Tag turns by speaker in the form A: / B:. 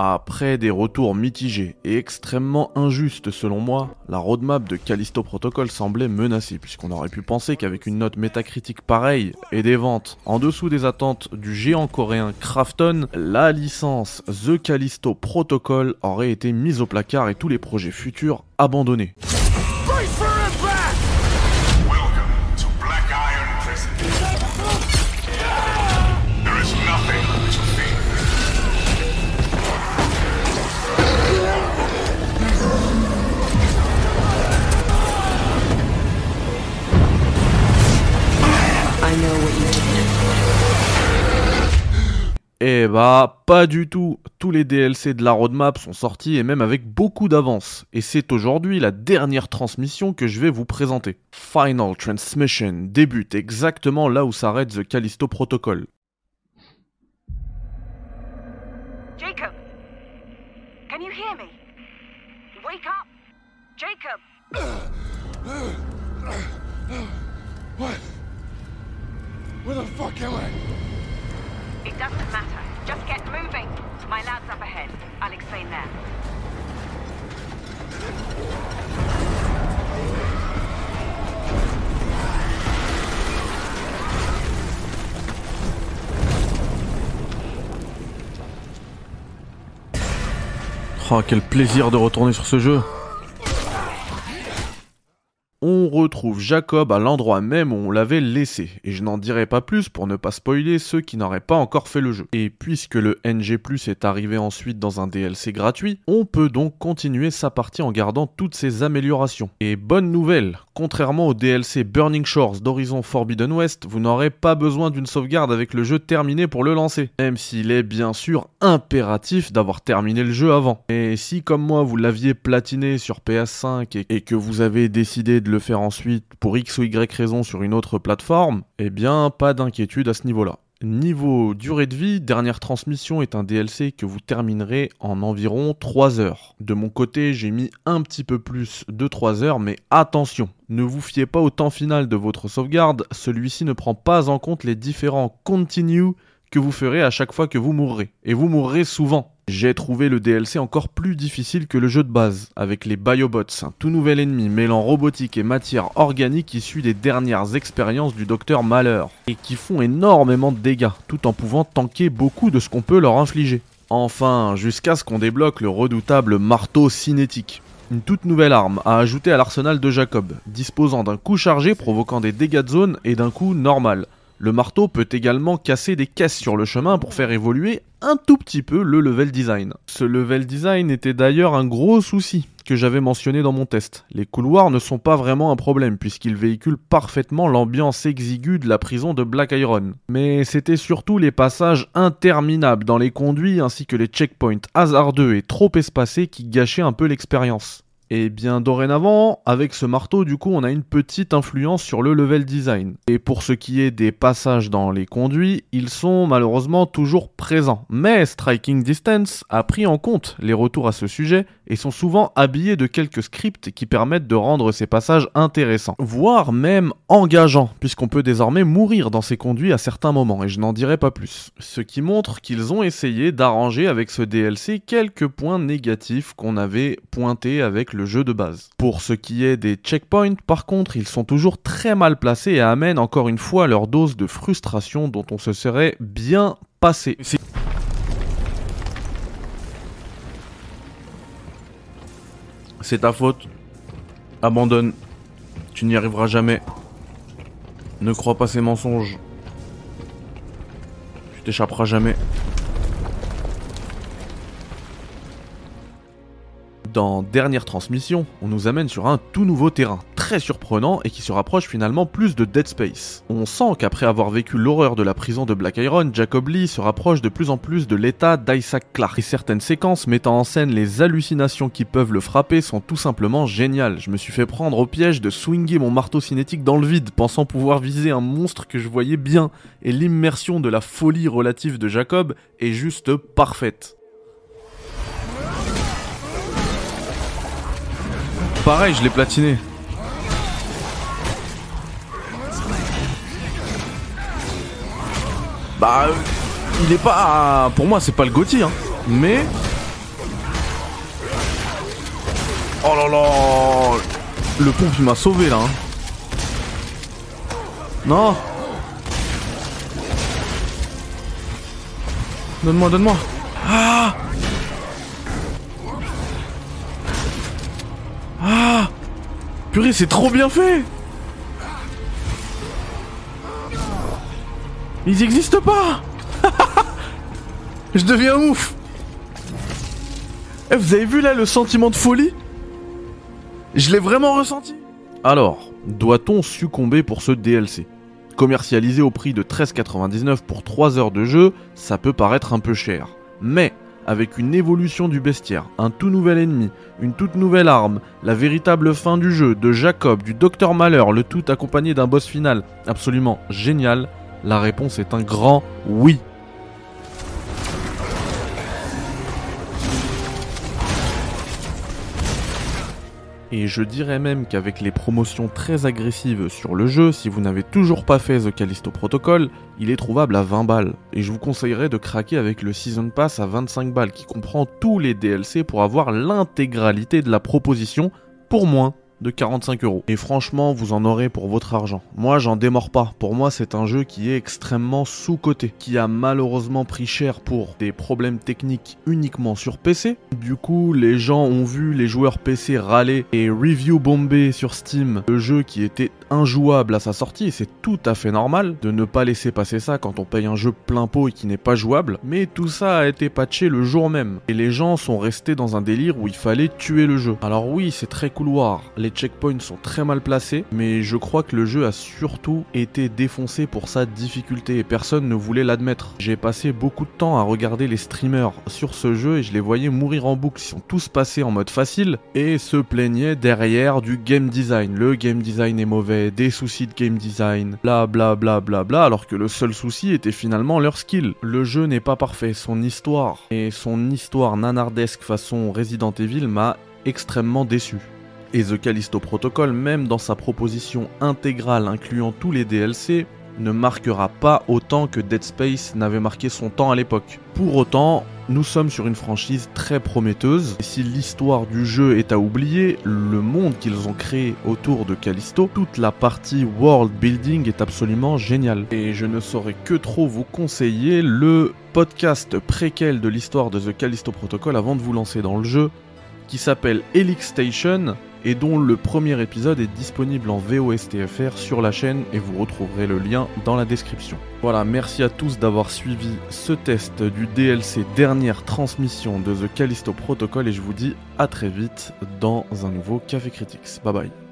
A: Après des retours mitigés et extrêmement injustes selon moi, la roadmap de Callisto Protocol semblait menacée puisqu'on aurait pu penser qu'avec une note métacritique pareille et des ventes en dessous des attentes du géant coréen Krafton, la licence The Callisto Protocol aurait été mise au placard et tous les projets futurs abandonnés. Eh bah, pas du tout. Tous les DLC de la roadmap sont sortis et même avec beaucoup d'avance. Et c'est aujourd'hui la dernière transmission que je vais vous présenter. Final Transmission débute exactement là où s'arrête The Callisto Protocol.
B: Jacob! Can you hear me? Wake up! Jacob!
C: What? Where the fuck am I?
B: It doesn't matter. Just get moving. My lab's up ahead. I'll explain there.
A: Oh, quel plaisir de retourner sur ce jeu. On retrouve Jacob à l'endroit même où on l'avait laissé, et je n'en dirai pas plus pour ne pas spoiler ceux qui n'auraient pas encore fait le jeu. Et puisque le NG+, est arrivé ensuite dans un DLC gratuit, on peut donc continuer sa partie en gardant toutes ces améliorations. Et bonne nouvelle, contrairement au DLC Burning Shores d'Horizon Forbidden West, vous n'aurez pas besoin d'une sauvegarde avec le jeu terminé pour le lancer, même s'il est bien sûr impératif d'avoir terminé le jeu avant. Et si comme moi vous l'aviez platiné sur PS5 et, que vous avez décidé de le faire ensuite pour X ou Y raison sur une autre plateforme, eh bien pas d'inquiétude à ce niveau-là. Niveau durée de vie, dernière transmission est un DLC que vous terminerez en environ 3 heures. De mon côté, j'ai mis un petit peu plus de 3 heures, mais attention, ne vous fiez pas au temps final de votre sauvegarde, celui-ci ne prend pas en compte les différents continue que vous ferez à chaque fois que vous mourrez. Et vous mourrez souvent. J'ai trouvé le DLC encore plus difficile que le jeu de base, avec les Biobots, un tout nouvel ennemi mêlant robotique et matière organique issu des dernières expériences du docteur Malheur, et qui font énormément de dégâts, tout en pouvant tanker beaucoup de ce qu'on peut leur infliger. Enfin, jusqu'à ce qu'on débloque le redoutable marteau cinétique. Une toute nouvelle arme à ajouter à l'arsenal de Jacob, disposant d'un coup chargé provoquant des dégâts de zone et d'un coup normal. Le marteau peut également casser des caisses sur le chemin pour faire évoluer un tout petit peu le level design. Ce level design était d'ailleurs un gros souci que j'avais mentionné dans mon test. Les couloirs ne sont pas vraiment un problème puisqu'ils véhiculent parfaitement l'ambiance exiguë de la prison de Black Iron. Mais c'était surtout les passages interminables dans les conduits ainsi que les checkpoints hasardeux et trop espacés qui gâchaient un peu l'expérience. Et bien dorénavant, avec ce marteau, du coup, on a une petite influence sur le level design. Et pour ce qui est des passages dans les conduits, ils sont malheureusement toujours présents. Mais Striking Distance a pris en compte les retours à ce sujet et sont souvent habillés de quelques scripts qui permettent de rendre ces passages intéressants, voire même engageants, puisqu'on peut désormais mourir dans ces conduits à certains moments, et je n'en dirai pas plus. Ce qui montre qu'ils ont essayé d'arranger avec ce DLC quelques points négatifs qu'on avait pointés avec le jeu de base. Pour ce qui est des checkpoints, par contre, ils sont toujours très mal placés et amènent encore une fois leur dose de frustration dont on se serait bien passé. C'est ta faute. Abandonne. Tu n'y arriveras jamais. Ne crois pas ces mensonges. Tu t'échapperas jamais. Dans Dernière Transmission, on nous amène sur un tout nouveau terrain, très surprenant et qui se rapproche finalement plus de Dead Space. On sent qu'après avoir vécu l'horreur de la prison de Black Iron, Jacob Lee se rapproche de plus en plus de l'état d'Isaac Clarke. Et certaines séquences mettant en scène les hallucinations qui peuvent le frapper sont tout simplement géniales. Je me suis fait prendre au piège de swinger mon marteau cinétique dans le vide, pensant pouvoir viser un monstre que je voyais bien, et l'immersion de la folie relative de Jacob est juste parfaite. pareil, je l'ai platiné. Bah, euh, il est pas. Ah, pour moi, c'est pas le Gauthier, hein. Mais. Oh là là Le pompe, il m'a sauvé là. Hein. Non Donne-moi, donne-moi. Ah C'est trop bien fait. Ils existent pas. Je deviens ouf. Eh, Vous avez vu là le sentiment de folie? Je l'ai vraiment ressenti. Alors, doit-on succomber pour ce DLC Commercialisé au prix de 13,99 pour 3 heures de jeu, ça peut paraître un peu cher. Mais, avec une évolution du bestiaire, un tout nouvel ennemi, une toute nouvelle arme, la véritable fin du jeu, de Jacob, du Docteur Malheur, le tout accompagné d'un boss final absolument génial, la réponse est un grand oui. Et je dirais même qu'avec les promotions très agressives sur le jeu, si vous n'avez toujours pas fait The Callisto Protocol, il est trouvable à 20 balles. Et je vous conseillerais de craquer avec le Season Pass à 25 balles qui comprend tous les DLC pour avoir l'intégralité de la proposition pour moins de 45 euros. Et franchement, vous en aurez pour votre argent. Moi, j'en démords pas. Pour moi, c'est un jeu qui est extrêmement sous-coté, qui a malheureusement pris cher pour des problèmes techniques uniquement sur PC. Du coup, les gens ont vu les joueurs PC râler et review bomber sur Steam le jeu qui était injouable à sa sortie, c'est tout à fait normal de ne pas laisser passer ça quand on paye un jeu plein pot et qui n'est pas jouable, mais tout ça a été patché le jour même, et les gens sont restés dans un délire où il fallait tuer le jeu. Alors oui, c'est très couloir, checkpoints sont très mal placés, mais je crois que le jeu a surtout été défoncé pour sa difficulté, et personne ne voulait l'admettre. J'ai passé beaucoup de temps à regarder les streamers sur ce jeu, et je les voyais mourir en boucle, ils sont tous passés en mode facile, et se plaignaient derrière du game design. Le game design est mauvais, des soucis de game design, bla bla bla bla bla, alors que le seul souci était finalement leur skill. Le jeu n'est pas parfait, son histoire et son histoire nanardesque façon Resident Evil m'a extrêmement déçu. Et The Callisto Protocol, même dans sa proposition intégrale incluant tous les DLC, ne marquera pas autant que Dead Space n'avait marqué son temps à l'époque. Pour autant, nous sommes sur une franchise très prometteuse, et si l'histoire du jeu est à oublier, le monde qu'ils ont créé autour de Callisto, toute la partie world building est absolument géniale. Et je ne saurais que trop vous conseiller le podcast préquel de l'histoire de The Callisto Protocol avant de vous lancer dans le jeu, qui s'appelle Helix Station, et dont le premier épisode est disponible en VOSTFR sur la chaîne et vous retrouverez le lien dans la description. Voilà, merci à tous d'avoir suivi ce test du DLC dernière transmission de The Callisto Protocol et je vous dis à très vite dans un nouveau Café Critics. Bye bye.